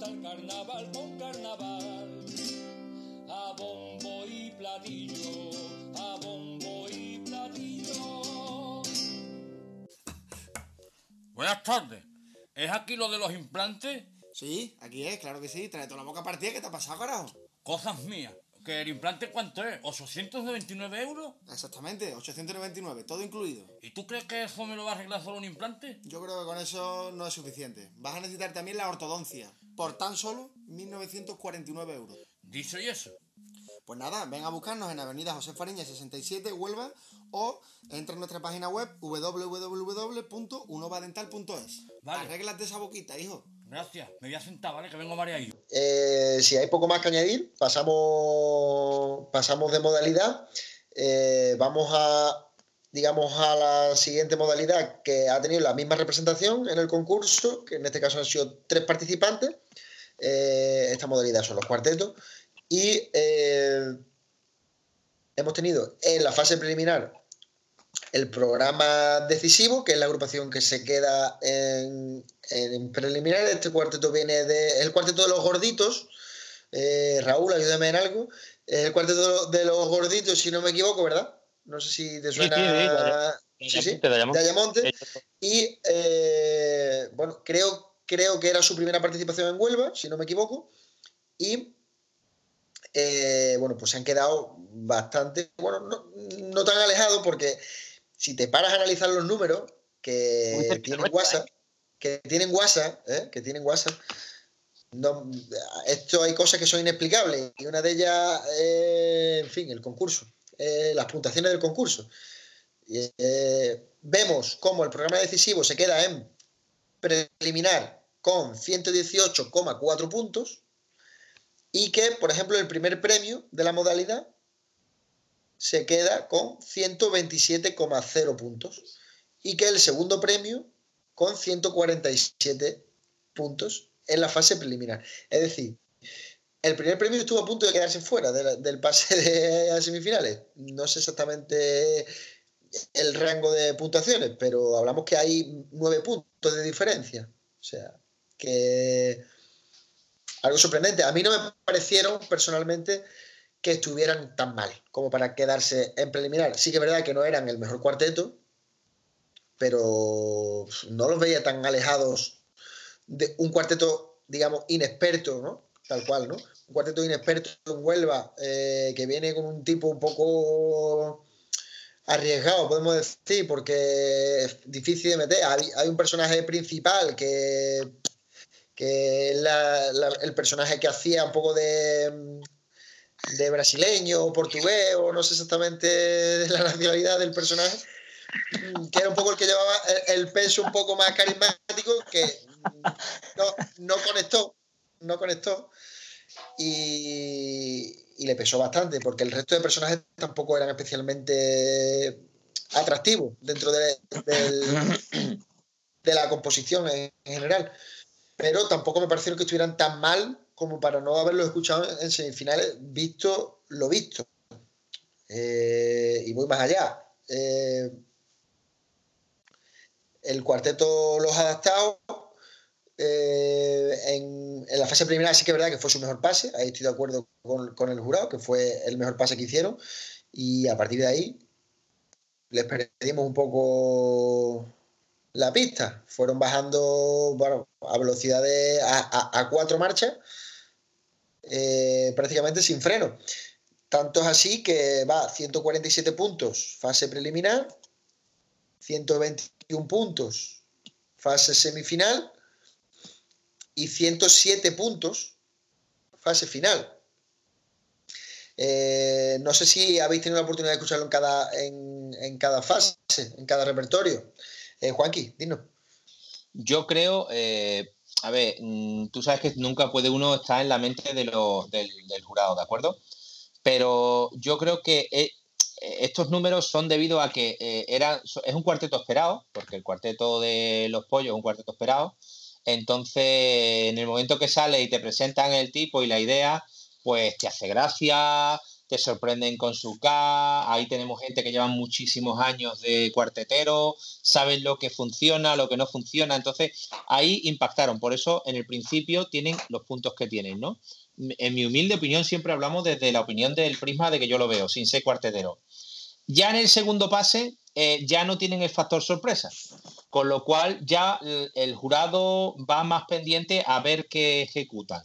gusta el carnaval con carnaval. A bombo y platillo, a bombo y platillo. Buenas tardes. ¿Es aquí lo de los implantes? Sí, aquí es, claro que sí. Trae toda la boca partida. ¿Qué te ha pasado, carajo? Cosas mías. ¿Que el implante cuánto es? ¿899 euros? Exactamente, 899, todo incluido. ¿Y tú crees que eso me lo va a arreglar solo un implante? Yo creo que con eso no es suficiente. Vas a necesitar también la ortodoncia, por tan solo 1949 euros. ¿Dice y eso? Pues nada, ven a buscarnos en Avenida José Fariña 67, Huelva, o entra en nuestra página web www.unovadental.es. Vale. Arréglate esa boquita, hijo. Gracias. Me voy a sentar, ¿vale? Que vengo María ahí. Eh, si hay poco más que añadir, pasamos, pasamos de modalidad. Eh, vamos a, digamos, a la siguiente modalidad que ha tenido la misma representación en el concurso, que en este caso han sido tres participantes. Eh, esta modalidad son los cuartetos. Y eh, hemos tenido en la fase preliminar el programa decisivo, que es la agrupación que se queda en, en preliminar. Este cuarteto viene de. El cuarteto de los gorditos. Eh, Raúl, ayúdame en algo. El cuarteto de los gorditos, si no me equivoco, ¿verdad? No sé si te suena. Sí, sí, Sí, sí, de Ayamonte. de Ayamonte. Eh, Y eh, bueno, creo, creo que era su primera participación en Huelva, si no me equivoco. Y eh, bueno, pues se han quedado bastante, bueno, no, no tan alejados porque si te paras a analizar los números que tienen WhatsApp, que tienen WhatsApp, ¿eh? que tienen WhatsApp, no, esto hay cosas que son inexplicables y una de ellas, en fin, el concurso, eh, las puntuaciones del concurso. Eh, vemos cómo el programa decisivo se queda en preliminar con 118,4 puntos y que, por ejemplo, el primer premio de la modalidad se queda con 127,0 puntos y que el segundo premio con 147 puntos en la fase preliminar. Es decir, el primer premio estuvo a punto de quedarse fuera del pase de a semifinales. No sé exactamente el rango de puntuaciones, pero hablamos que hay nueve puntos de diferencia. O sea, que algo sorprendente. A mí no me parecieron personalmente que estuvieran tan mal como para quedarse en preliminar. Sí que es verdad que no eran el mejor cuarteto, pero no los veía tan alejados de un cuarteto, digamos, inexperto, ¿no? Tal cual, ¿no? Un cuarteto inexperto en Huelva eh, que viene con un tipo un poco arriesgado, podemos decir, porque es difícil de meter. Hay, un personaje principal que, que el personaje que hacía un poco de, de brasileño o portugués, o no sé exactamente la nacionalidad del personaje, que era un poco el que llevaba el, el peso un poco más carismático, que no, no conectó, no conectó. Y, y le pesó bastante, porque el resto de personajes tampoco eran especialmente atractivos dentro de, del- de la composición en, en general. Pero tampoco me parecieron que estuvieran tan mal como para no haberlos escuchado en semifinales, visto lo visto. Eh, y voy más allá. Eh, el cuarteto Los Adaptados eh, en, en la fase preliminar sí que es verdad que fue su mejor pase, ahí estoy de acuerdo con, el jurado, que fue el mejor pase que hicieron, y a partir de ahí les perdimos un poco la pista, fueron bajando a velocidades a cuatro marchas, eh, prácticamente sin freno. Tanto es así que va 147 puntos fase preliminar, 121 puntos fase semifinal y 107 puntos fase final. Eh, no sé si habéis tenido la oportunidad de escucharlo en cada, en, en cada fase, en cada repertorio. Eh, Juanqui, dinos. Yo creo, eh, a ver, mm, tú sabes que nunca puede uno estar en la mente de lo- del, jurado, ¿de acuerdo? Pero yo creo que estos números son debido a que era, es un cuarteto esperado, porque el cuarteto de los pollos es un cuarteto esperado. Entonces, en el momento que sale y te presentan el tipo y la idea, pues te hace gracia, te sorprenden con su K, ahí tenemos gente que lleva muchísimos años de cuartetero, saben lo que funciona, lo que no funciona, entonces ahí impactaron, por eso en el principio tienen los puntos que tienen, ¿no? En mi humilde opinión siempre hablamos desde la opinión del prisma de que yo lo veo, sin ser cuartetero. Ya en el segundo pase eh, ya no tienen el factor sorpresa, con lo cual ya el jurado va más pendiente a ver qué ejecutan.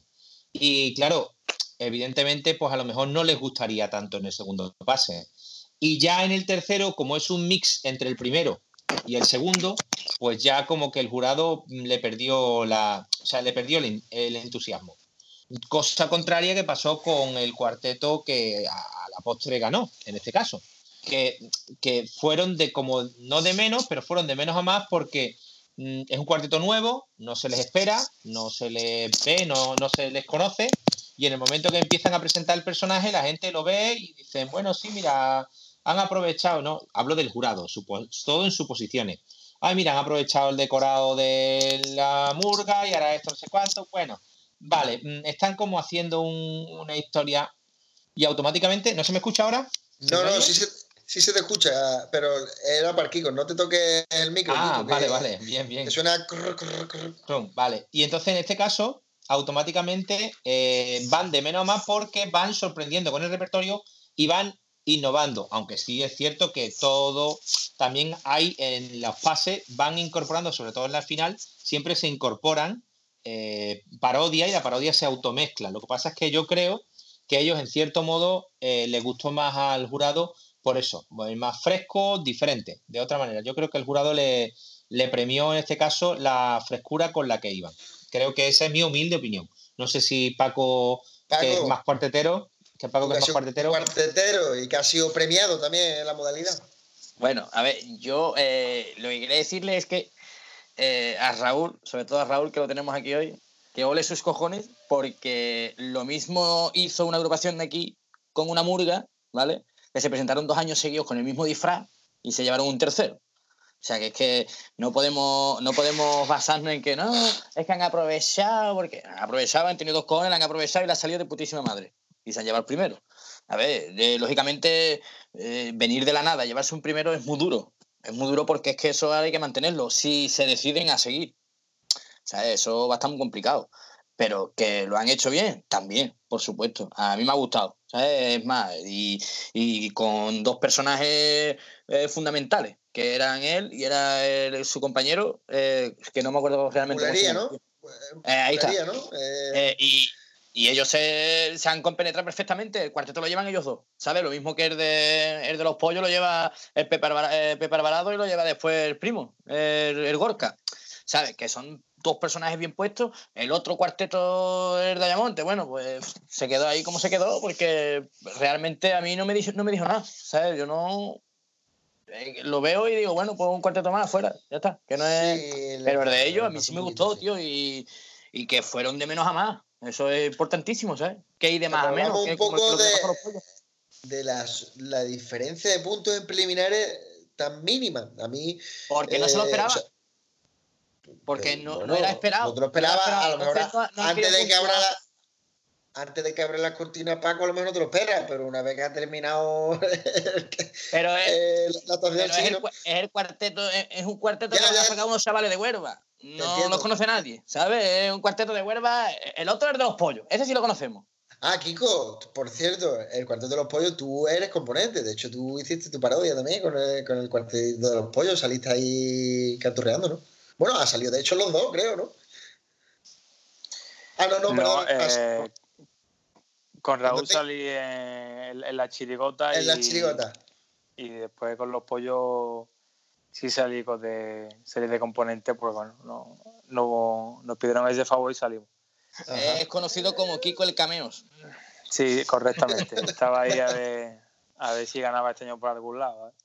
Y claro, evidentemente, pues a lo mejor no les gustaría tanto en el segundo pase. Y ya en el tercero, como es un mix entre el primero y el segundo, pues ya como que el jurado le perdió la, o sea, le perdió el, entusiasmo. Cosa contraria que pasó con el cuarteto que a, la postre ganó, en este caso. Que, que, fueron de como, no de menos, pero fueron de menos a más porque mm, es un cuarteto nuevo, no se les espera, no se les ve, no, no se les conoce y en el momento que empiezan a presentar el personaje, la gente lo ve y dicen, bueno, sí, mira, han aprovechado, ¿no? Hablo del jurado, todo en suposiciones. Ay, mira, han aprovechado el decorado de la murga y ahora esto no sé cuánto. Bueno, vale, mm, están como haciendo una historia y automáticamente, ¿no se me escucha ahora? No, no, sí se, sí se te escucha, pero era para Kiko, no te toques el micro. Ah, vale, vale, bien, bien. suena... Vale, y entonces en este caso automáticamente eh, van de menos a más porque van sorprendiendo con el repertorio y van innovando, aunque sí es cierto que todo también hay en los pases, van incorporando, sobre todo en la final, siempre se incorporan eh, parodia y la parodia se automezcla. Lo que pasa es que yo creo que ellos en cierto modo eh, les gustó más al jurado por eso, más fresco, diferente, de otra manera. Yo creo que el jurado le, le premió en este caso la frescura con la que iban. Creo que esa es mi humilde opinión. No sé si Paco, que es más cuartetero, que Paco que es más cuartetero. Cuartetero y que ha sido premiado también en la modalidad. Bueno, a ver, yo eh, lo que quería decirle es que eh, a Raúl, sobre todo a Raúl que lo tenemos aquí hoy, que ole sus cojones, porque lo mismo hizo una agrupación de aquí con una murga, ¿vale? Que se presentaron dos años seguidos con el mismo disfraz y se llevaron un tercero. O sea, que es que no podemos, no podemos basarnos en que no, es que han aprovechado, porque han han tenido dos cojones, han aprovechado y la han salido de putísima madre. Y se han llevado el primero. A ver, lógicamente, eh, venir de la nada, llevarse un primero es muy duro. Es muy duro porque es que eso hay que mantenerlo si se deciden a seguir. O sea, eso va a estar muy complicado. Pero que lo han hecho bien, también, por supuesto. A mí me ha gustado. Es más, y, con dos personajes eh, fundamentales que eran él y era su compañero, eh, que no me acuerdo realmente. ¿no? Eh, ahí está. Eh, y, ellos se, han compenetrado perfectamente. El cuarteto lo llevan ellos dos. ¿Sabes? Lo mismo que el de, el de los pollos lo lleva el Pepe, Alvarado y lo lleva después el primo, el, Gorka. ¿Sabes? Que son dos personajes bien puestos. El otro cuarteto, el de Ayamonte, bueno, pues se quedó ahí como se quedó, porque realmente a mí no me dijo, no me dijo nada. ¿Sabes? Yo no eh, lo veo y digo, bueno, pues un cuarteto más afuera, ya está. Que no es... Pero el de ellos a mí sí me gustó, tío, y, que fueron de menos a más. Eso es importantísimo, ¿sabes? Que hay de más a menos. Un poco de, de la diferencia de puntos en preliminares tan mínima. A mí. Porque no se lo eh, esperaba. Porque no, era esperado. No lo esperaba, a lo mejor antes de que abra la, antes de que abra la cortina Paco, a lo mejor no te lo esperas, pero una vez que ha terminado pero es, la es, el, es, el, cuarteto, es, un cuarteto que ya. ha sacado unos chavales de huerva. No los conoce nadie, ¿sabes? Es un cuarteto de huerva. El otro es de los pollos, ese sí lo conocemos. Ah, Kiko, por cierto, el cuarteto de los pollos, tú eres componente. De hecho, tú hiciste tu parodia también con el, con el cuarteto de los pollos. Saliste ahí canturreando, ¿no? Bueno, ha salido de hecho los dos, creo, ¿no? Ah, no, no, perdón. Eh, con Raúl salí en, la chirigota. En y, la chirigota. Y después con los pollos sí salí con de serie de componentes, pues bueno, no, no, nos pidieron ese favor y salimos. Es conocido como Kiko el Cameos. Sí, correctamente. Estaba ahí a ver, a ver si ganaba este año por algún lado. ¿eh?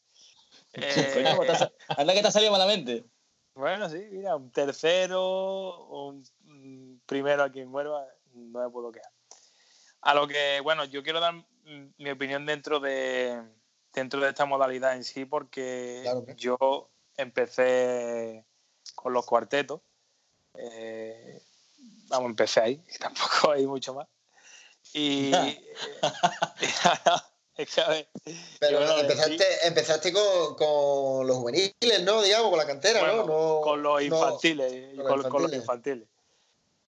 Eh, pues anda que te ha salido malamente. Bueno, sí, mira, un tercero, un primero aquí en Huelva, no me puedo quedar. A lo que, bueno, yo quiero dar mi opinión dentro de, dentro de esta modalidad en sí, porque yo empecé con los cuartetos. Eh, vamos, empecé ahí, tampoco hay mucho más. Y, Es Pero de- empezaste, empezaste con, con los juveniles, ¿no? Digamos, con la cantera, Bueno, ¿no? No- con los no- infantiles, y con los con los infantiles. infantiles.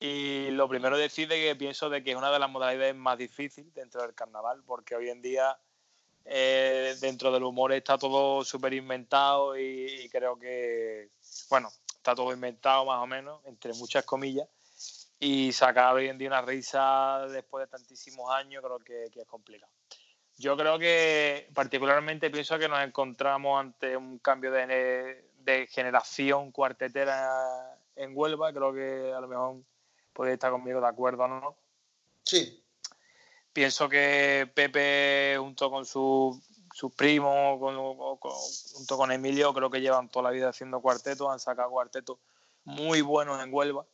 Y lo primero decir de que pienso de que es una de las modalidades más difíciles dentro del carnaval, porque hoy en día eh, dentro del humor está todo súper inventado y, y creo que, bueno, está todo inventado más o menos, entre muchas comillas, y sacar hoy en día una risa después de tantísimos años creo que, que es complicado. Yo creo que particularmente pienso que nos encontramos ante un cambio de, de generación cuartetera en Huelva. Creo que a lo mejor podéis estar conmigo de acuerdo, ¿no? Sí, Pienso que Pepe, junto con su- sus primos, con- con- junto con Emilio, creo que llevan toda la vida haciendo cuartetos, han sacado cuartetos muy buenos en Huelva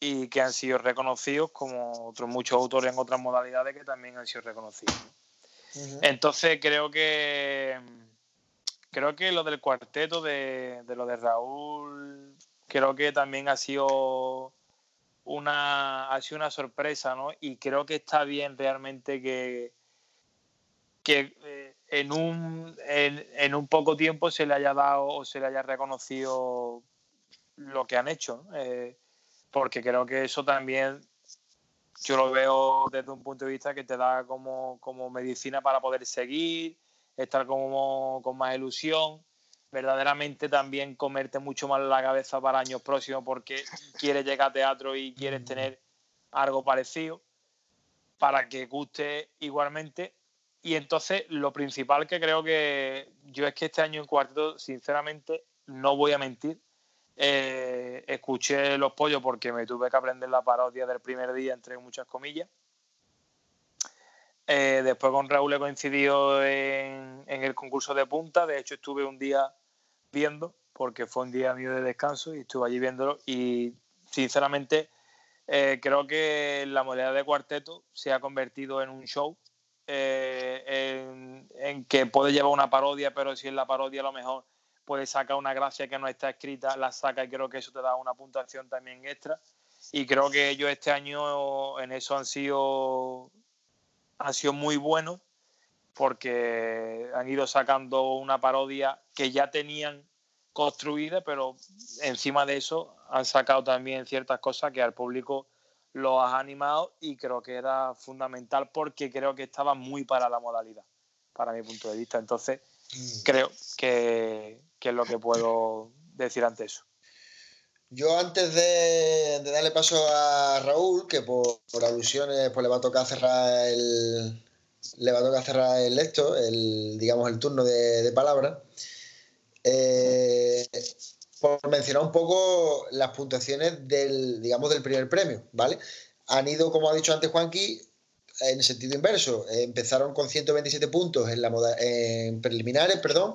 y que han sido reconocidos como otros muchos autores en otras modalidades que también han sido reconocidos. Entonces creo que creo que lo del cuarteto de, de lo de Raúl creo que también ha sido una ha sido una sorpresa, ¿no? Y creo que está bien realmente que que eh, en un en, en un poco tiempo se le haya dado o se le haya reconocido lo que han hecho, ¿no? Eh, porque creo que eso también yo lo veo desde un punto de vista que te da como, como medicina para poder seguir, estar como con más ilusión, verdaderamente también comerte mucho más la cabeza para años próximos porque quieres llegar a teatro y quieres tener algo parecido para que guste igualmente. Y entonces lo principal que creo que yo es que este año en cuarteto, sinceramente, no voy a mentir, eh, escuché Los Pollos porque me tuve que aprender la parodia del primer día, entre muchas comillas. Eh, después con Raúl he coincidido en, el concurso de punta. De hecho, estuve un día viendo, porque fue un día mío de descanso y estuve allí viéndolo. Y sinceramente, eh, creo que la modalidad de cuarteto se ha convertido en un show. en, en que puede llevar una parodia, pero si es la parodia, a lo mejor puede sacar una gracia que no está escrita, la saca y creo que eso te da una puntuación también extra. Y creo que ellos este año en eso han sido, han sido muy buenos porque han ido sacando una parodia que ya tenían construida, pero encima de eso han sacado también ciertas cosas que al público lo ha animado y creo que era fundamental porque creo que estaba muy para la modalidad, para mi punto de vista. Entonces, creo que, que es lo que puedo decir ante eso. Yo antes de, de darle paso a Raúl, que por, por alusiones pues le va a tocar cerrar el le va a tocar cerrar el esto, el digamos el turno de, de palabras. eh, por mencionar un poco las puntuaciones del digamos del primer premio, ¿vale? Han ido, como ha dicho antes Juanqui, en sentido inverso. Eh, empezaron con 127 puntos en, la moda- en preliminares, perdón.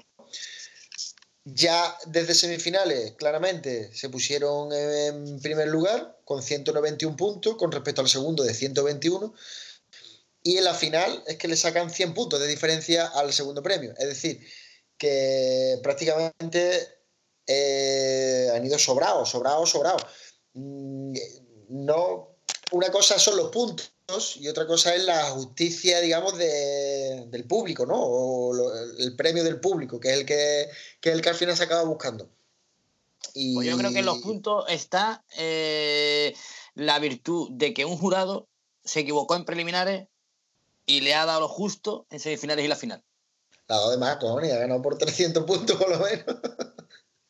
Ya desde semifinales, claramente, se pusieron en primer lugar con 191 puntos con respecto al segundo de 121. Y en la final es que le sacan 100 puntos de diferencia al segundo premio. Es decir, que prácticamente eh, han ido sobrados, sobrados, sobrados. Mm, No, una cosa son los puntos y otra cosa es la justicia, digamos, de- del público, ¿no? O lo- el premio del público, que es el que, que es el que al final se acaba buscando. Y... Pues yo creo que en los puntos está eh, la virtud de que un jurado se equivocó en preliminares y le ha dado lo justo en semifinales y la final. La ha dado de más, cojones, ha ganado por 300 puntos por lo menos.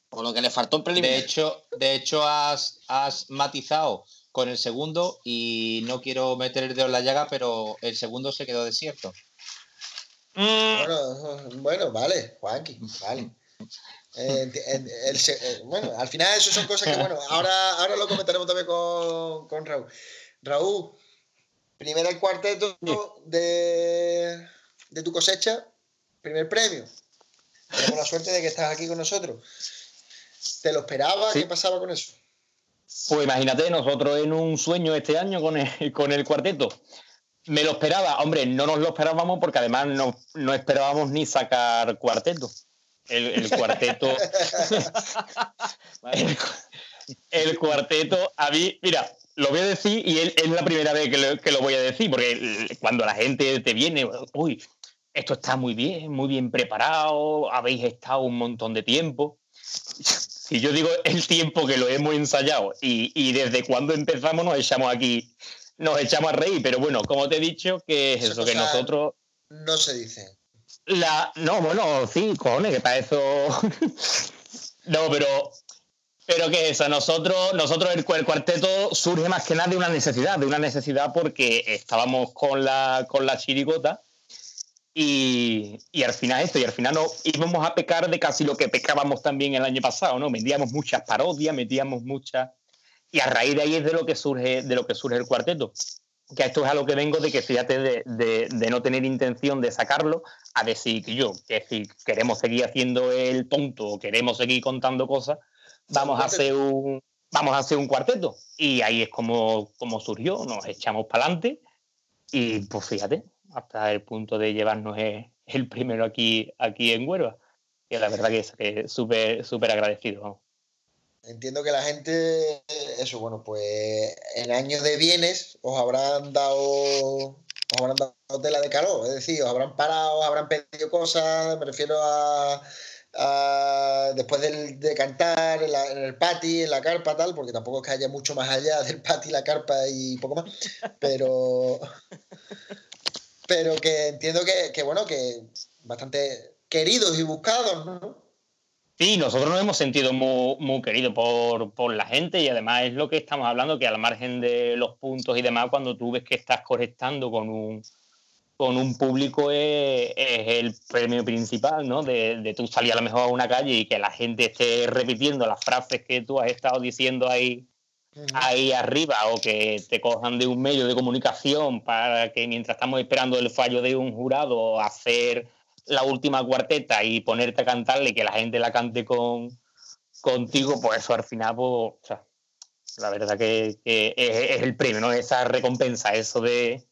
O lo que le faltó en De preliminares. hecho, de hecho has, has matizado con el segundo y no quiero meter el dedo en la llaga, pero el segundo se quedó desierto. Bueno, bueno, vale, Juanqui, vale. Eh, el se- eh, bueno, al final eso son cosas que, bueno, ahora, ahora lo comentaremos también con, con Raúl. Raúl, primera el cuarteto de, de tu cosecha, primer premio. Tenemos la suerte de que estás aquí con nosotros. ¿Te lo esperabas? Sí. ¿Qué pasaba con eso? Pues imagínate, nosotros en un sueño este año con el, con el cuarteto. Me lo esperaba, hombre, no nos lo esperábamos porque además no, no esperábamos ni sacar cuarteto. El, el cuarteto. el, el cuarteto, a mí, mira, lo voy a decir y es, es la primera vez que lo, que lo voy a decir, porque cuando la gente te viene, uy, esto está muy bien, muy bien preparado, habéis estado un montón de tiempo. Si yo digo el tiempo que lo hemos ensayado y, y desde cuando empezamos nos echamos aquí, nos echamos a reír, pero bueno, como te he dicho, que es eso, que nosotros No se dice. la, no, bueno, sí, cojones, que para eso. no, pero. Pero que eso, nosotros, nosotros el cuarteto surge más que nada de una necesidad, de una necesidad porque estábamos con la, con la chirigota y, y al final esto, y al final no íbamos a pecar de casi lo que pecábamos también el año pasado, ¿no? Metíamos muchas parodias, metíamos muchas. Y a raíz de ahí es de lo que surge, de lo que surge el cuarteto. Que esto es a lo que vengo de que fíjate de, de- de no tener intención de sacarlo, a decir que yo, que si queremos seguir haciendo el tonto o queremos seguir contando cosas, vamos a hacer un vamos a hacer un cuarteto. Y ahí es como, como surgió, nos echamos para adelante y pues fíjate, hasta el punto de llevarnos el, el primero aquí, aquí en Huelva. Y la verdad que es que súper súper agradecido. vamos. Entiendo que la gente, eso, bueno, pues en años de bienes os habrán dado, os habrán dado tela de calor, es decir, os habrán parado, os habrán pedido cosas, me refiero a, a- después del- de cantar en, la- en el pati, en la carpa, tal, porque tampoco es que haya mucho más allá del pati, la carpa y poco más, pero, pero que entiendo que, que, bueno, que bastante queridos y buscados, ¿no? Sí, nosotros nos hemos sentido muy, muy queridos por, por la gente y además es lo que estamos hablando, que al margen de los puntos y demás, cuando tú ves que estás conectando con un, con un público es, es el premio principal, ¿no? De, de tú salir a lo mejor a una calle y que la gente esté repitiendo las frases que tú has estado diciendo ahí, ahí arriba o que te cojan de un medio de comunicación para que mientras estamos esperando el fallo de un jurado hacer la última cuarteta y ponerte a cantarle que la gente la cante con contigo, pues eso al final, pues, la verdad que, es, el premio, ¿no? Esa recompensa, eso de,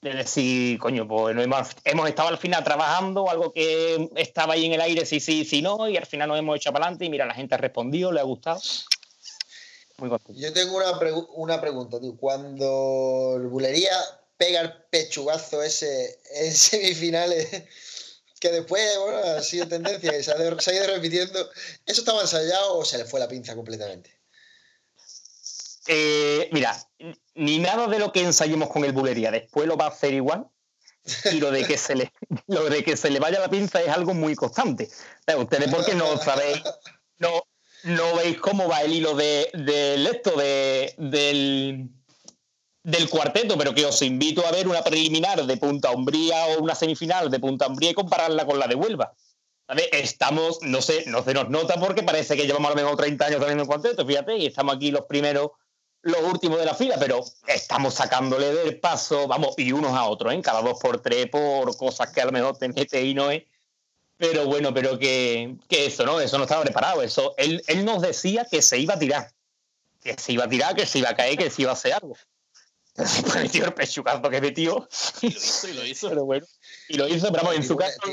de decir, coño, pues no hemos, hemos estado al final trabajando, algo que estaba ahí en el aire, sí, sí, sí, no, y al final nos hemos echado para adelante y mira, la gente ha respondido, le ha gustado. Muy contento. Yo tengo una, pregu- una pregunta, tío. Cuando el Bulería pega el pechugazo ese en semifinales, que después bueno, ha sido tendencia y se ha, de- se ha ido repitiendo, ¿eso estaba ensayado o se le fue la pinza completamente? Eh, mira, ni nada de lo que ensayemos con el bulería después lo va a hacer igual. Y lo de que se le, lo de que se le vaya la pinza es algo muy constante. Pero ustedes porque no sabéis, no, veis cómo va el hilo de, esto, de, del, cuarteto, pero que os invito a ver una preliminar de Punta Umbría o una semifinal de Punta Umbría y compararla con la de Huelva. Estamos, no sé, no se nos nota porque parece que llevamos a lo mejor 30 años también en cuarteto, fíjate, y estamos aquí los primeros, los últimos de la fila, pero estamos sacándole del paso, vamos, y unos a otros, ¿eh? Cada dos por tres por cosas que a lo mejor te metes y no es. Pero bueno, pero que, que eso, ¿no? Eso no estaba preparado. Eso, él, él nos decía que se iba a tirar. Que se iba a tirar, que se iba a caer, que se iba a hacer algo. Pues metió el pechugazo que metió. Y lo hizo, y lo hizo. Pero bueno. Y lo hizo, pero vamos, en su caso, lo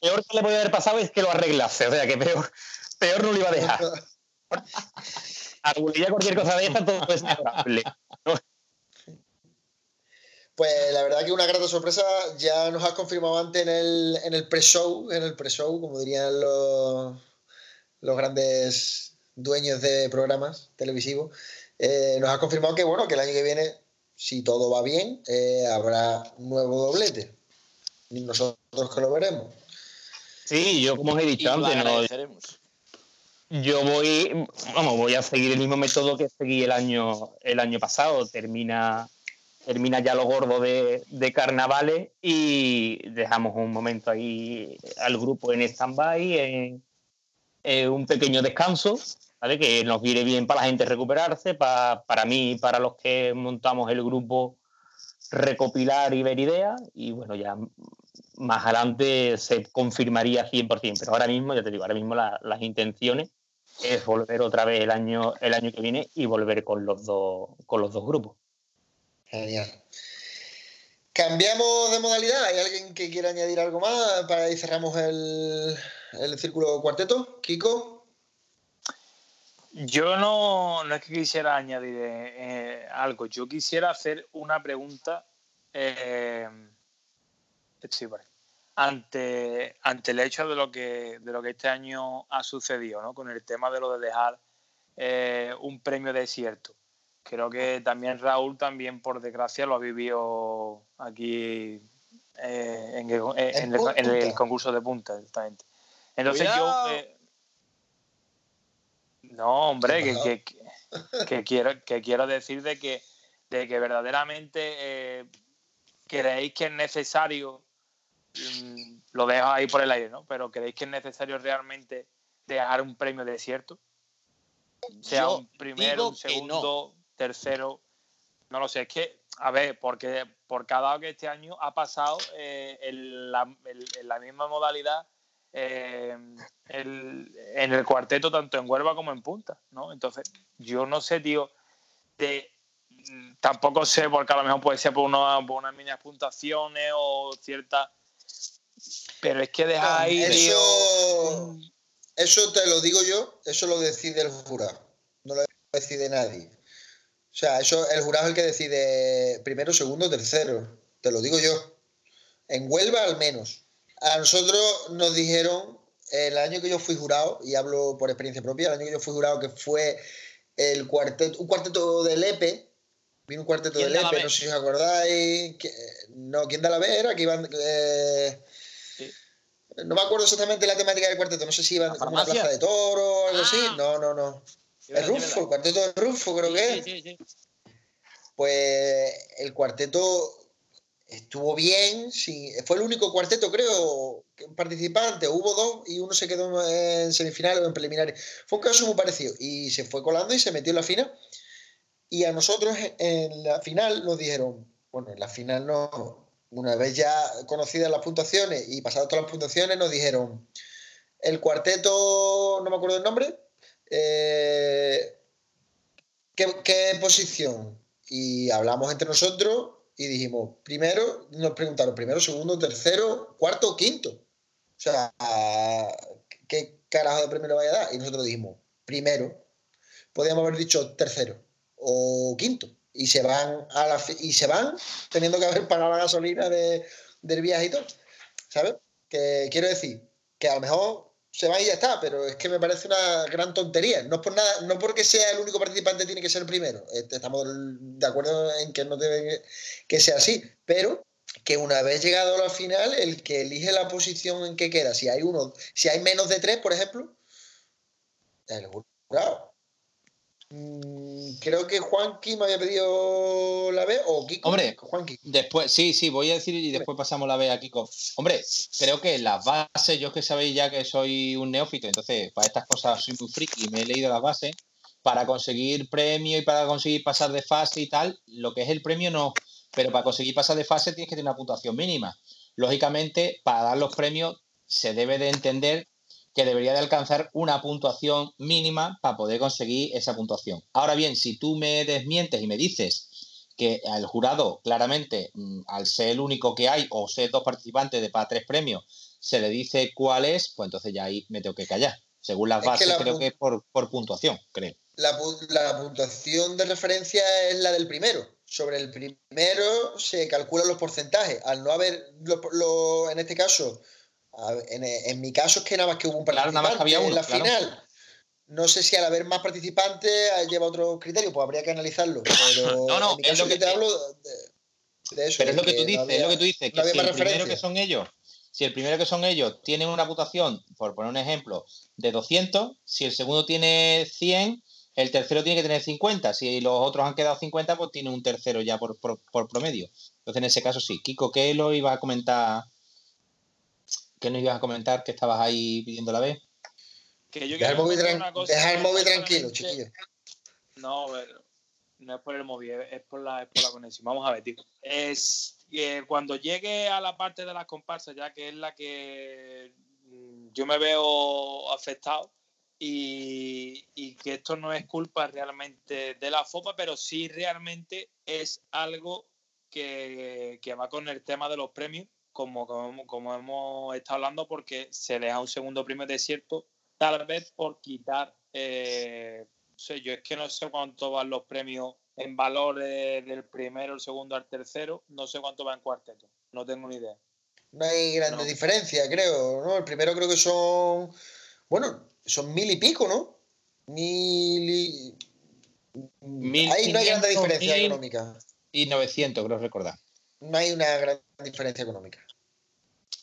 peor que le podía haber pasado es que lo arreglase. O sea, que peor, peor no lo iba a dejar. Argulilla cualquier cosa de esta, todo es mejorable. Pues la verdad que una grata sorpresa, ya nos has confirmado antes en el, en el pre-show, en el pre-show, como dirían los, los grandes dueños de programas televisivos, eh, nos has confirmado que bueno, que el año que viene, si todo va bien, eh, habrá nuevo doblete. Y nosotros que lo veremos. Sí, yo como os he dicho lo antes, no, agradeceremos. yo voy, vamos, voy a seguir el mismo método que seguí el año, el año pasado. Termina, termina ya lo gordo de, de carnavales y dejamos un momento ahí al grupo en stand-by, en un pequeño descanso, ¿vale? que nos viene bien para la gente recuperarse, pa- para mí para los que montamos el grupo recopilar y ver ideas y bueno, ya más adelante se confirmaría 100%, pero ahora mismo, ya te digo, ahora mismo la- las intenciones es volver otra vez el año, el año que viene y volver con los dos, con los dos grupos. Genial. Cambiamos de modalidad. ¿Hay alguien que quiera añadir algo más para ahí cerramos el, el círculo cuarteto? Kiko. Yo no, no es que quisiera añadir eh, algo, yo quisiera hacer una pregunta. eh, ante, ante el hecho de lo que de lo que este año ha sucedido, ¿no? Con el tema de lo de dejar eh, un premio desierto. Creo que también Raúl también por desgracia lo ha vivido aquí eh, en, el, en el- en el concurso de punta, exactamente. Entonces Cuidado. yo eh, no, hombre, que, que, que- que quiero, que quiero decir de que, de que verdaderamente eh, creéis que es necesario, mm, lo dejo ahí por el aire, ¿no? Pero creéis que es necesario realmente dejar un premio desierto. Sea Yo un primero, un no. Tercero. No lo sé, es que, a ver, porque por cada que este año ha pasado eh, en, la, en- en la misma modalidad eh, el- en el cuarteto, tanto en Huelva como en Punta, ¿no? Entonces, yo no sé, tío, de, tampoco sé, porque a lo mejor puede ser por, una, por unas mínimas puntuaciones o ciertas. Pero es que dejar ahí, tío. Eso, eso te lo digo yo, eso lo decide el jurado, no lo decide nadie. O sea, eso el jurado es el que decide primero, segundo, tercero. Te lo digo yo. En Huelva al menos. A nosotros nos dijeron el año que yo fui jurado, y hablo por experiencia propia, el año que yo fui jurado, que fue el cuarteto, un cuarteto de Lepe, vino un cuarteto de ¿Quién da la Lepe, B? no sé si os acordáis, que, no, ¿quién da la B? Era que iban... eh, no me acuerdo exactamente la temática del cuarteto, no sé si iban ¿La como una plaza de toro o algo así. Ah. No, no, no. El Rufo, el cuarteto de Rufo, creo que es. Sí, sí, sí. Pues el cuarteto estuvo bien, sí, fue el único cuarteto, creo, participante. Hubo dos y uno se quedó en semifinales o en preliminares. Fue un caso muy parecido y se fue colando y se metió en la final. Y a nosotros en la final nos dijeron, bueno, en la final no, una vez ya conocidas las puntuaciones y pasadas todas las puntuaciones, nos dijeron, el cuarteto, no me acuerdo el nombre, eh, ¿qué, posición? Y hablamos entre nosotros y dijimos, primero, nos preguntaron, primero, segundo, tercero, cuarto quinto. O sea, ¿qué carajo de le vaya a dar? Y nosotros dijimos, primero, podríamos haber dicho tercero o quinto. Y se van y se van teniendo que haber pagado la gasolina de, del viaje y todo. ¿Sabes? Que quiero decir, que a lo mejor se va y ya está, pero es que me parece una gran tontería. No es por nada, no porque sea el único participante tiene que ser el primero. Este, Estamos de acuerdo en que no debe que sea así, pero que una vez llegado a la final, el que elige la posición en que queda, si hay uno, si hay menos de tres, por ejemplo, el jurado. Mm, creo que Juanqui me había pedido la B o Kiko. Hombre, Juanqui. Después, sí, sí, voy a decir y después pasamos la vez a Kiko. Hombre, creo que las bases, yo es que sabéis ya que soy un neófito, entonces para estas cosas soy muy friki, me he leído las bases. Para conseguir premio y para conseguir pasar de fase y tal, lo que es el premio no, pero para conseguir pasar de fase tienes que tener una puntuación mínima. Lógicamente, para dar los premios se debe de entender que debería de alcanzar una puntuación mínima para poder conseguir esa puntuación. Ahora bien, si tú me desmientes y me dices que al jurado, claramente, mm, al ser el único que hay o ser dos participantes de para tres premios, se le dice cuál es, pues entonces ya ahí me tengo que callar. Según las Es que bases, la creo que es por, por puntuación, creo. La, la puntuación de referencia es la del primero. Sobre el primero se calculan los porcentajes. Al no haber, lo- lo- en este caso, en, en mi caso es que nada más que hubo un Claro, participante nada más que había uno, en la claro. final. No sé si al haber más participantes eh, lleva otro criterio, pues habría que analizarlo. Pero No, no, en mi es lo que- te hablo de, de eso. Pero es lo que tú no dices, había- es lo que tú dices, no que había si el primero que son ellos, si el primero que son ellos tienen una puntuación, por poner un ejemplo, de 200, si el segundo tiene 100, el tercero tiene que tener 50. Si los otros han quedado 50, pues tiene un tercero ya por, por- por promedio. Entonces, en ese caso sí. Kiko, ¿qué lo iba a comentar? ¿Qué nos ibas a comentar que estabas ahí pidiendo la vez? Que yo Deja el móvil, comentar tran- una cosa deja el que móvil no tranquilo, chiquillo. No, pero no es por el móvil, es por la, es por la conexión. Vamos a ver, tío. Es que cuando llegue a la parte de las comparsas, ya que es la que mm, yo me veo afectado, y, y que esto no es culpa realmente de la FOPA, pero sí realmente es algo que, que va con el tema de los premios, como, como, como hemos estado hablando, porque se le da un segundo premio desierto, tal vez por quitar eh, no sé, yo es que no sé cuánto van los premios en valor del primero, el segundo al tercero, no sé cuánto va en cuarteto, no tengo ni idea. No hay grandes No. diferencias, creo, ¿no? El primero creo que son, bueno, son mil y pico, ¿no? Mil y... Mil Ahí no hay grande quinientos, diferencia mil. económica. Y 900, creo recordar. No hay una gran diferencia económica.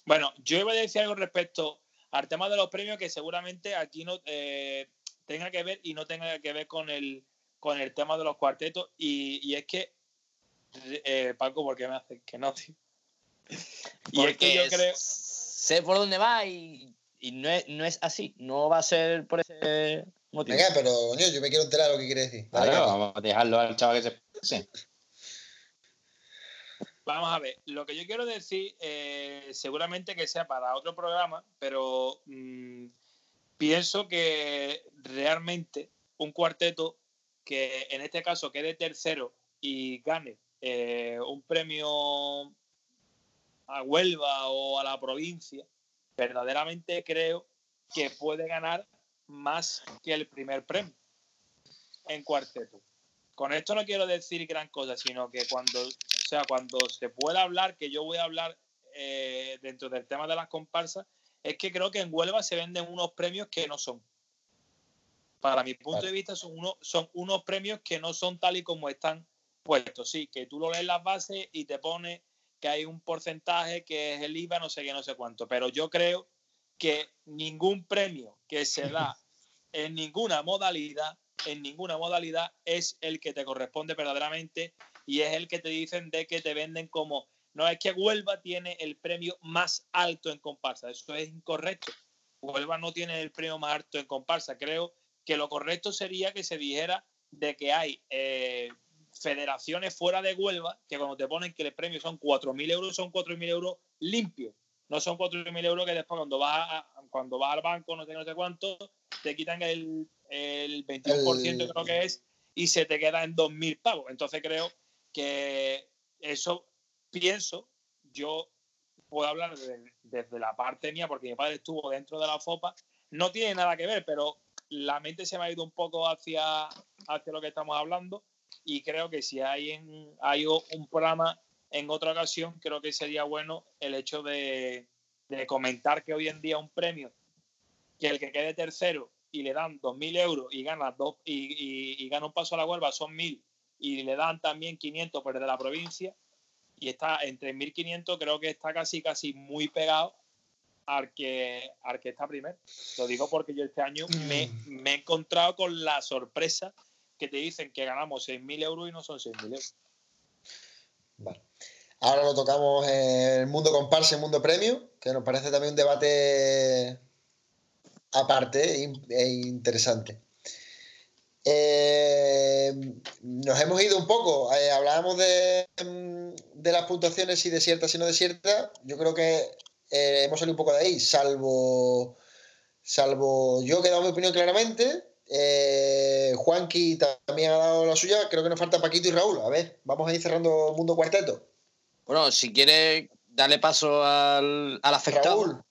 Bueno, yo iba a decir algo respecto al tema de los premios que seguramente aquí no eh, tenga que ver y no tenga que ver con el, con el tema de los cuartetos. Y, y es que, eh, Paco, ¿por qué me haces que no, tío? Y es que yo Porque creo. sé por dónde va y, y no, es, no es así. No va a ser por ese motivo. Venga, pero yo me quiero enterar de lo que quiere decir. Dale, Claro, Capi. vamos a dejarlo al chaval que se. Vamos a ver, lo que yo quiero decir, eh, seguramente que sea para otro programa, pero mm, pienso que realmente un cuarteto que en este caso quede tercero y gane eh, un premio a Huelva o a la provincia, verdaderamente creo que puede ganar más que el primer premio en cuarteto. Con esto no quiero decir gran cosa, sino que cuando, sea, cuando se pueda hablar, que yo voy a hablar eh, dentro del tema de las comparsas, es que creo que en Huelva se venden unos premios que no son. Para mi punto Vale. de vista, son, unos son unos premios que no son tal y como están puestos. Sí, que tú lo lees las bases y te pone que hay un porcentaje que es el IVA, no sé qué, no sé cuánto. Pero yo creo que ningún premio que se da en ninguna modalidad, en ninguna modalidad, es el que te corresponde verdaderamente y es el que te dicen de que te venden como, no es que Huelva tiene el premio más alto en comparsa, eso es incorrecto. Huelva no tiene el premio más alto en comparsa. Creo que lo correcto sería que se dijera de que hay eh, federaciones fuera de Huelva que cuando te ponen que el premio son 4.000 euros, son 4.000 euros limpios. No son 4.000 euros que después cuando vas, a- cuando vas al banco, no sé, no sé cuánto, te quitan el, el 21% El- creo que es y se te queda en 2.000 pavos. Entonces creo que eso pienso, yo puedo hablar de- desde la parte mía porque mi padre estuvo dentro de la FOPA, no tiene nada que ver, pero la mente se me ha ido un poco hacia, hacia lo que estamos hablando y creo que si hay, en, hay un programa en otra ocasión, creo que sería bueno el hecho de, de comentar que hoy en día un premio, que el que quede tercero y le dan 2.000 euros y gana, dos, y, y- y gana un paso a la Huelva son 1.000 y le dan también 500 por el de la provincia y está entre 1.500 creo que está casi casi muy pegado al que, al que está primero. Lo digo porque yo este año me, me he encontrado con la sorpresa que te dicen que ganamos 6.000 euros y no son 6.000 euros. Vale. Ahora lo tocamos en el mundo comparsa y el mundo premio, que nos parece también un debate aparte e e interesante. Eh, nos hemos ido un poco, eh, hablábamos de, mm, de las puntuaciones, si desiertas y no desiertas. Yo creo que eh, hemos salido un poco de ahí, salvo, salvo yo que he dado mi opinión claramente. Eh, Juanqui también ha dado la suya. Creo que nos falta Paquito y Raúl. A ver, vamos a ir cerrando mundo cuarteto. Bueno, si quieres darle paso al, al afectado. Raúl,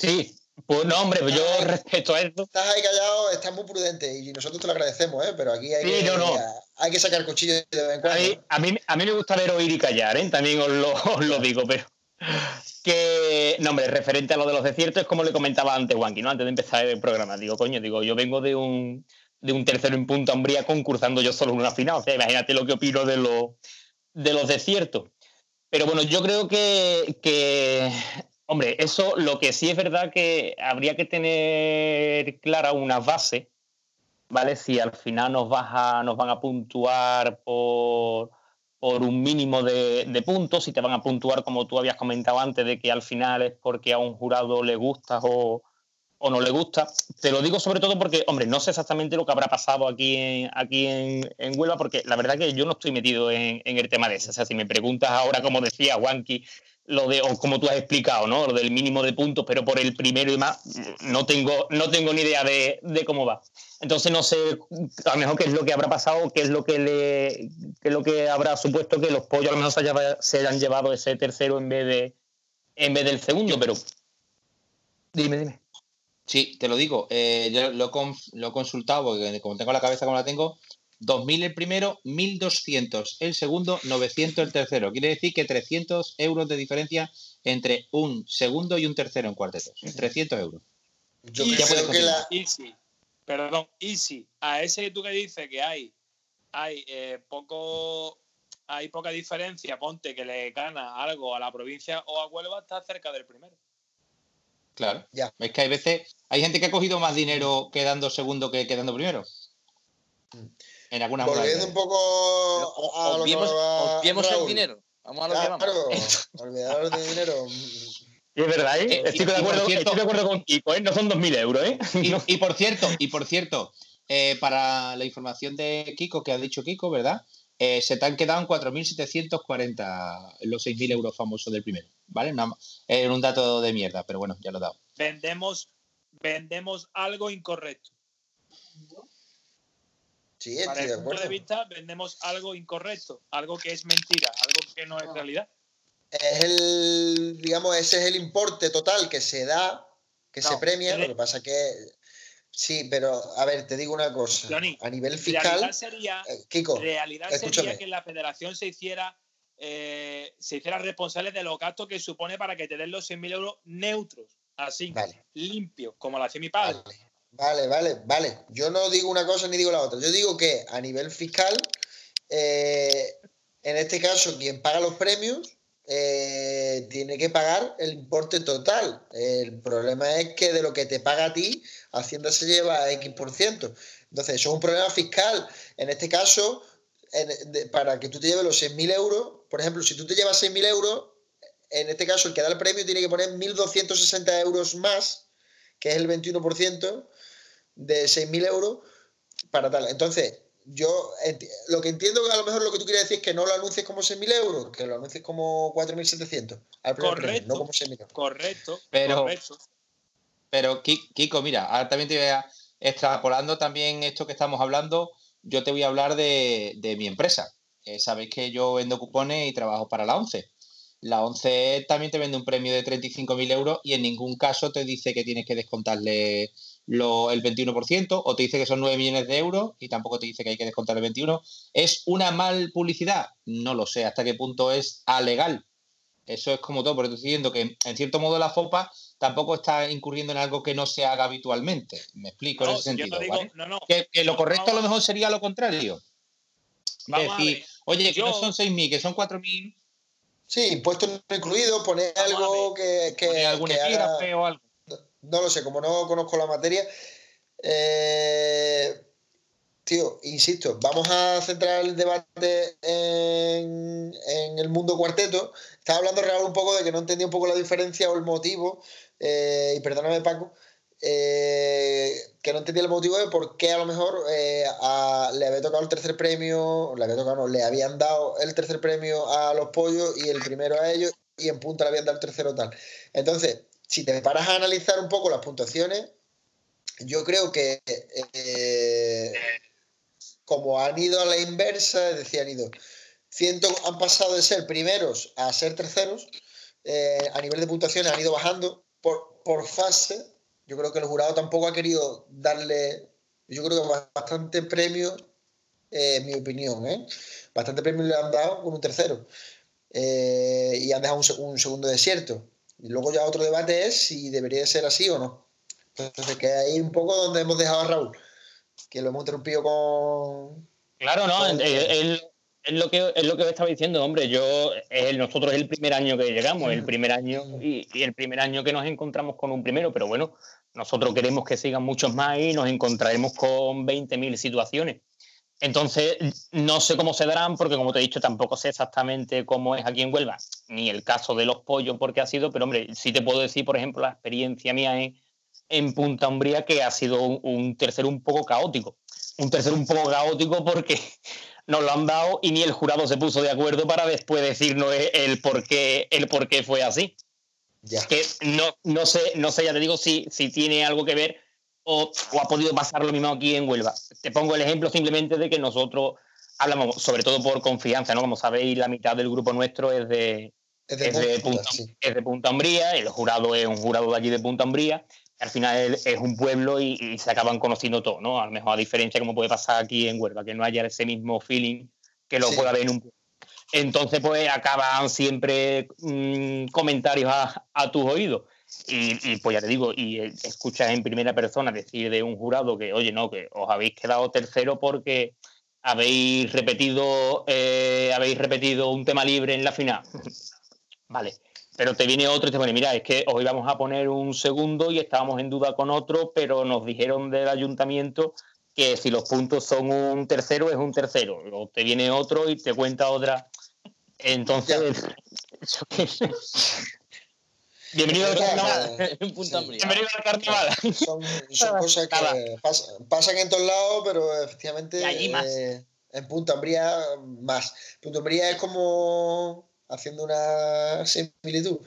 Sí, pues no, hombre, pues yo respecto a esto. estás ahí callado, estás muy prudente y nosotros te lo agradecemos, ¿eh? pero aquí hay, Sí, que, no, no. hay que sacar cuchillo de vez en A cuando. mí, a mí, a mí me gusta ver oír y callar, ¿eh? también os lo, os lo digo, pero que, no, hombre, referente a lo de los desiertos, es como le comentaba antes, Wanky, ¿no? Antes de empezar el programa. Digo, coño, digo, yo vengo de un, de un tercero en punta hombría concursando yo solo en una final. O sea, imagínate lo que opino de, los de los desiertos. Pero bueno, yo creo que, que, hombre, eso lo que sí es verdad que habría que tener clara una base, ¿vale? Si al final nos, vas a- nos van a puntuar por, por un mínimo de, puntos, si te van a puntuar como tú habías comentado antes, de que al final es porque a un jurado le gustas o, o no le gusta. Te lo digo sobre todo porque, hombre, no sé exactamente lo que habrá pasado aquí en, aquí en, en Huelva, porque la verdad que yo no estoy metido en, en el tema de eso. O sea, si me preguntas ahora, como decía Wanky, lo de, o como tú has explicado, ¿no? Lo del mínimo de puntos, pero por el primero y más, no tengo, no tengo ni idea de, de cómo va. Entonces no sé a lo mejor qué es lo que habrá pasado, qué es lo que le qué es lo que habrá supuesto que los pollos a lo mejor se, haya- se hayan llevado ese tercero en vez de en vez del segundo, pero dime, dime. Sí, te lo digo. eh, yo lo, lo he consultado porque como tengo la cabeza como la tengo, 2.000 el primero, 1.200 el segundo, 900 el tercero. Quiere decir que 300 euros de diferencia entre un segundo y un tercero en cuartetos. 300 euros. Yo Y ya creo que la, Easy, perdón, Easy, a ese que tú que dices que hay, hay eh, poco, hay poca diferencia, ponte que le gana algo a la provincia o a Huelva, está cerca del primero. Claro. Ya. Es que hay veces, hay gente que ha cogido más dinero quedando segundo que quedando primero. En algunas volviendo un poco a lo que Obviemos, el dinero. Vamos a lo que vamos. Claro, olvidaros de dinero. Y es verdad, ¿eh? Eh, estoy, y- de acuerdo, cierto- estoy de acuerdo con Kiko, ¿eh? No son 2.000 euros, ¿eh? Y, por cierto, y por cierto, eh, para la información de Kiko, que ha dicho Kiko, ¿verdad? Eh, se te han quedado en 4.740 los 6.000 euros famosos del primero, ¿vale? Era un dato de mierda, pero bueno, ya lo he dado. Vendemos, vendemos algo incorrecto. Sí, Para el punto de vista, vendemos algo incorrecto, algo que es mentira, algo que no es realidad. Es el, digamos, ese es el importe total que se da, que se premia. Lo que pasa que sí, pero a ver, te digo una cosa. Johnny, A nivel Realidad fiscal, sería, eh, Kiko, realidad escúchame. sería que la federación se hiciera eh, se hiciera responsable de los gastos que supone para que te den los 100.000 euros neutros, así, Vale. limpios, como lo hacía mi padre. Vale, vale, vale, vale. Yo no digo una cosa ni digo la otra. Yo digo que a nivel fiscal, eh, en este caso, quien paga los premios eh, tiene que pagar el importe total. El problema es que de lo que te paga a ti, Hacienda se lleva X por ciento. Entonces, eso es un problema fiscal. En este caso, para que tú te lleves los 6.000 euros, por ejemplo, si tú te llevas 6.000 euros, en este caso, el que da el premio tiene que poner 1.260 euros más, que es el 21% de 6.000 euros para tal. Entonces, yo lo que entiendo que a lo mejor lo que tú quieres decir es que no lo anuncies como 6.000 euros, que lo anuncies como 4.700 al primer premio, Correcto. no como 6.000 euros. Correcto, Pero- correcto. Pero Ki- Kiko, mira, ahora también te voy a extrapolando también esto que estamos hablando, yo te voy a hablar de, de mi empresa. Eh, Sabéis que yo vendo cupones y trabajo para la ONCE. La ONCE también te vende un premio de 35.000 euros y en ningún caso te dice que tienes que descontarle lo- el 21% o te dice que son 9 millones de euros y tampoco te dice que hay que descontar el 21. ¿Es una mal publicidad? No lo sé hasta qué punto es alegal. Eso es como todo, porque estoy diciendo que en cierto modo la FOPA tampoco está incurriendo en algo que no se haga habitualmente. Me explico en ese sentido. no digo, ¿vale? no, no. Que, que lo no, correcto a lo mejor sería lo contrario. Vamos a decir, ver, oye, que no son 6.000, que son 4.000, Sí, impuestos no incluidos, poner algo que, que, pone algún que haga- epígrafe o algo. No lo sé, como no conozco la materia. eh, tío, insisto, vamos a centrar el debate en, el mundo cuarteto. Estaba hablando Raúl un poco de que no entendía un poco la diferencia o el motivo, eh, y perdóname Paco, eh, que no entendía el motivo de por qué a lo mejor eh, le había tocado el tercer premio, le había tocado, no, le habían dado el tercer premio a los pollos y el primero a ellos, y en punta le habían dado el tercero tal. Entonces, si te paras a analizar un poco las puntuaciones, yo creo que eh, como han ido a la inversa, es decir, han ido han pasado de ser primeros a ser terceros, eh, a nivel de puntuaciones han ido bajando por, fase. Yo creo que el jurado tampoco ha querido darle, yo creo que bastante premio, eh, en mi opinión, ¿eh? bastante premio le han dado con un tercero. Y han dejado un segundo desierto. Y luego ya otro debate es si debería ser así o no. Entonces, que ahí un poco donde hemos dejado a Raúl, que lo hemos interrumpido con... Claro, no, él- es lo que es lo que estaba diciendo, hombre. Yo, es el- nosotros es el primer año que llegamos, el primer año y, y el primer año que nos encontramos con un primero, pero bueno, nosotros queremos que sigan muchos más y nos encontraremos con 20.000 situaciones. Entonces, no sé cómo se darán, porque como te he dicho, tampoco sé exactamente cómo es aquí en Huelva, ni el caso de los pollos, porque ha sido, pero hombre, sí te puedo decir, por ejemplo, la experiencia mía en, en Punta Umbría, que ha sido un, un tercero un poco caótico. Un tercero un poco caótico porque nos lo han dado y ni el jurado se puso de acuerdo para después decirnos el, el por qué el por qué fue así. Ya. Que no, no sé, no sé, ya te digo si, si tiene algo que ver o, o ha podido pasar lo mismo aquí en Huelva. Te pongo el ejemplo simplemente de que nosotros hablamos, sobre todo por confianza, ¿no? Como sabéis, la mitad del grupo nuestro es de, Es de es de punta, Punta, sí. es de Punta Umbría, el jurado es un jurado de allí de Punta Umbría, Al final es un pueblo y, y se acaban conociendo todos, ¿no? A lo mejor a diferencia como puede pasar aquí en Huelva, que no haya ese mismo feeling que lo Sí. pueda haber en un entonces pues acaban siempre mm, comentarios a, a tus oídos y, y, pues ya te digo y eh, escuchas en primera persona decir de un jurado que oye no que os habéis quedado tercero porque habéis repetido eh, habéis repetido un tema libre en la final. Vale pero te viene otro y te pone mira es que os íbamos a poner un segundo y estábamos en duda con otro pero nos dijeron del ayuntamiento que si los puntos son un tercero es un tercero. O te viene otro y te cuenta otra entonces bienvenido al carnaval en Punta Sí. Umbría. bienvenido al carnaval Son, cosas que pasan en todos lados, pero efectivamente Y allí más. eh, en Punta Umbría más. Punta Umbría es como haciendo una similitud.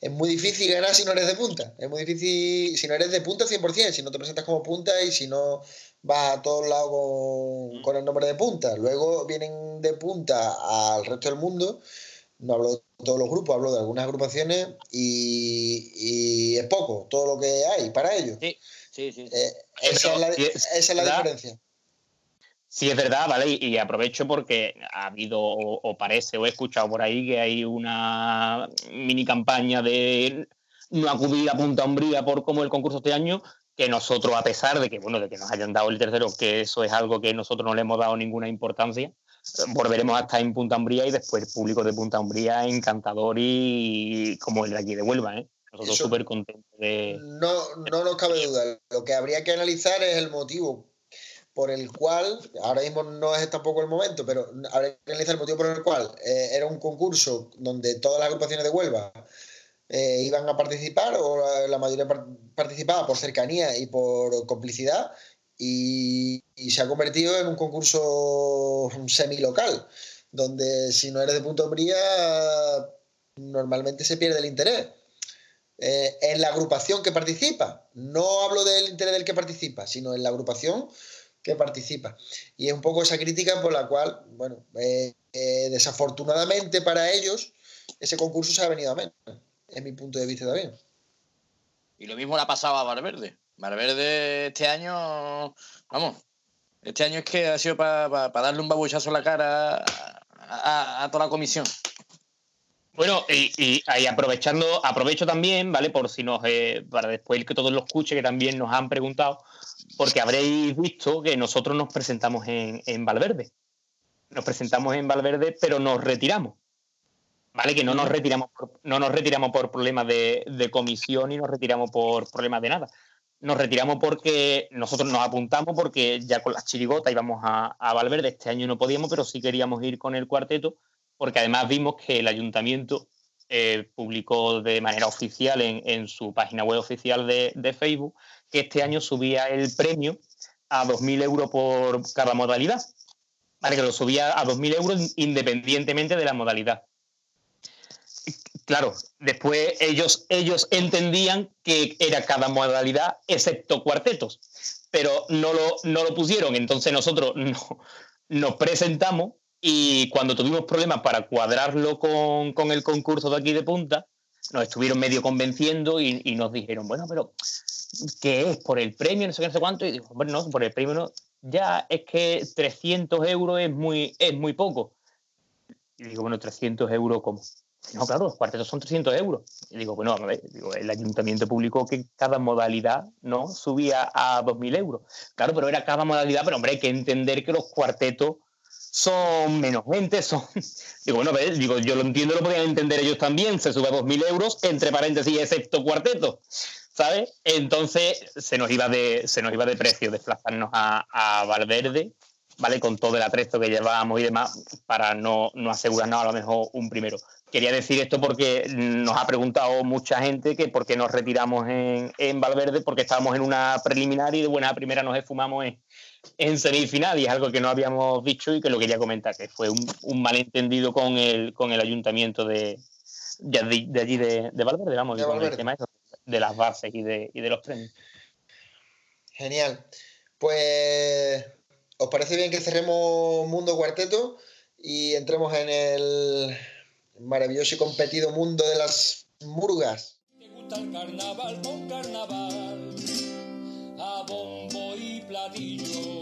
Es muy difícil ganar si no eres de punta. Es muy difícil si no eres de punta 100%, si no te presentas como punta y si no vas a todos lados con, con el nombre de punta. Luego vienen de punta al resto del mundo. No hablo de todos los grupos, hablo de algunas agrupaciones y, y es poco todo lo que hay para ellos. Sí, sí, sí. Eh, esa, es la, sí, esa es la ¿verdad? diferencia. Sí, es verdad, ¿vale? Y, y aprovecho porque ha habido, o, o parece, o he escuchado por ahí que hay una mini campaña de no acudir a Punta Umbría por como el concurso este año, que nosotros, a pesar de que, bueno, de que nos hayan dado el tercero, que eso es algo que nosotros no le hemos dado ninguna importancia, volveremos a estar en Punta Umbría y después público de Punta Umbría encantador y como el de aquí de Huelva, ¿eh? Nosotros súper contentos de... No, no nos cabe duda. Lo que habría que analizar es el motivo por el cual, ahora mismo no es tampoco el momento, pero habría que analizar el motivo por el cual eh, era un concurso donde todas las agrupaciones de Huelva eh, iban a participar o la, mayoría par- participaba por cercanía y por complicidad y, se ha convertido en un concurso semilocal donde si no eres de Punta Umbría normalmente se pierde el interés eh, en la agrupación que participa. No hablo del interés del que participa, sino en la agrupación que participa. Y es un poco esa crítica por la cual, bueno, eh, eh, desafortunadamente para ellos, ese concurso se ha venido a menos. Es mi punto de vista también. Y lo mismo le ha pasado a Valverde. Valverde este año, vamos, este año es que ha sido para darle un babuchazo a la cara a, toda la comisión. Bueno, y, aprovechando, aprovecho también, ¿vale? Por si nos, eh, para después que todos lo escuchen, que también nos han preguntado, porque habréis visto que nosotros nos presentamos en, en Valverde. Nos presentamos en Valverde, pero nos retiramos. ¿Vale? Que no nos retiramos por, no nos retiramos por problemas de, de comisión y nos retiramos por problemas de nada. Nos retiramos porque nosotros nos apuntamos porque ya con las chirigotas íbamos a, a Valverde. Este año no podíamos, pero sí queríamos ir con el cuarteto porque además vimos que el ayuntamiento eh, publicó de manera oficial en, en su página web oficial de, de Facebook que este año subía el premio a 2.000 euros por cada modalidad. Vale, que lo subía a 2.000 euros independientemente de la modalidad. Claro, después ellos, ellos entendían que era cada modalidad excepto cuartetos, pero no lo, no lo pusieron. Entonces nosotros no, nos presentamos y cuando tuvimos problemas para cuadrarlo con, con el concurso de aquí de punta, nos estuvieron medio convenciendo y, nos dijeron, bueno, pero ¿qué es? ¿Por el premio? No sé qué, no sé cuánto. Y digo, bueno, no, por el premio no. Ya es que 300 euros es muy, es muy poco. Y digo, bueno, 300 euros, ¿cómo? No, claro, los cuartetos son 300 euros. Y digo, bueno, a ver, digo, el ayuntamiento publicó que cada modalidad no subía a 2.000 euros. Claro, pero era cada modalidad, pero hombre, hay que entender que los cuartetos son menos gente, son... Digo, bueno, ¿ves? digo, yo lo entiendo, lo podían entender ellos también, se sube a 2.000 euros, entre paréntesis, excepto cuarteto, ¿sabes? Entonces se nos iba de, se nos iba de precio desplazarnos a, a Valverde, ¿vale? Con todo el atrezo que llevábamos y demás, para no, no asegurarnos a lo mejor un primero. Quería decir esto porque nos ha preguntado mucha gente que por qué nos retiramos en, en Valverde, porque estábamos en una preliminar y de buena primera nos esfumamos en, en semifinal y es algo que no habíamos dicho y que lo quería comentar, que fue un, un malentendido con el, con el ayuntamiento de, de, de allí de, de, Valverde, vamos, De con el tema de las bases y de, y de los premios. Genial. Pues, ¿os parece bien que cerremos Mundo Cuarteto y entremos en el maravilloso y competido mundo de las murgas? ¿Te gusta gusta el carnaval con carnaval. A bombo y platillo,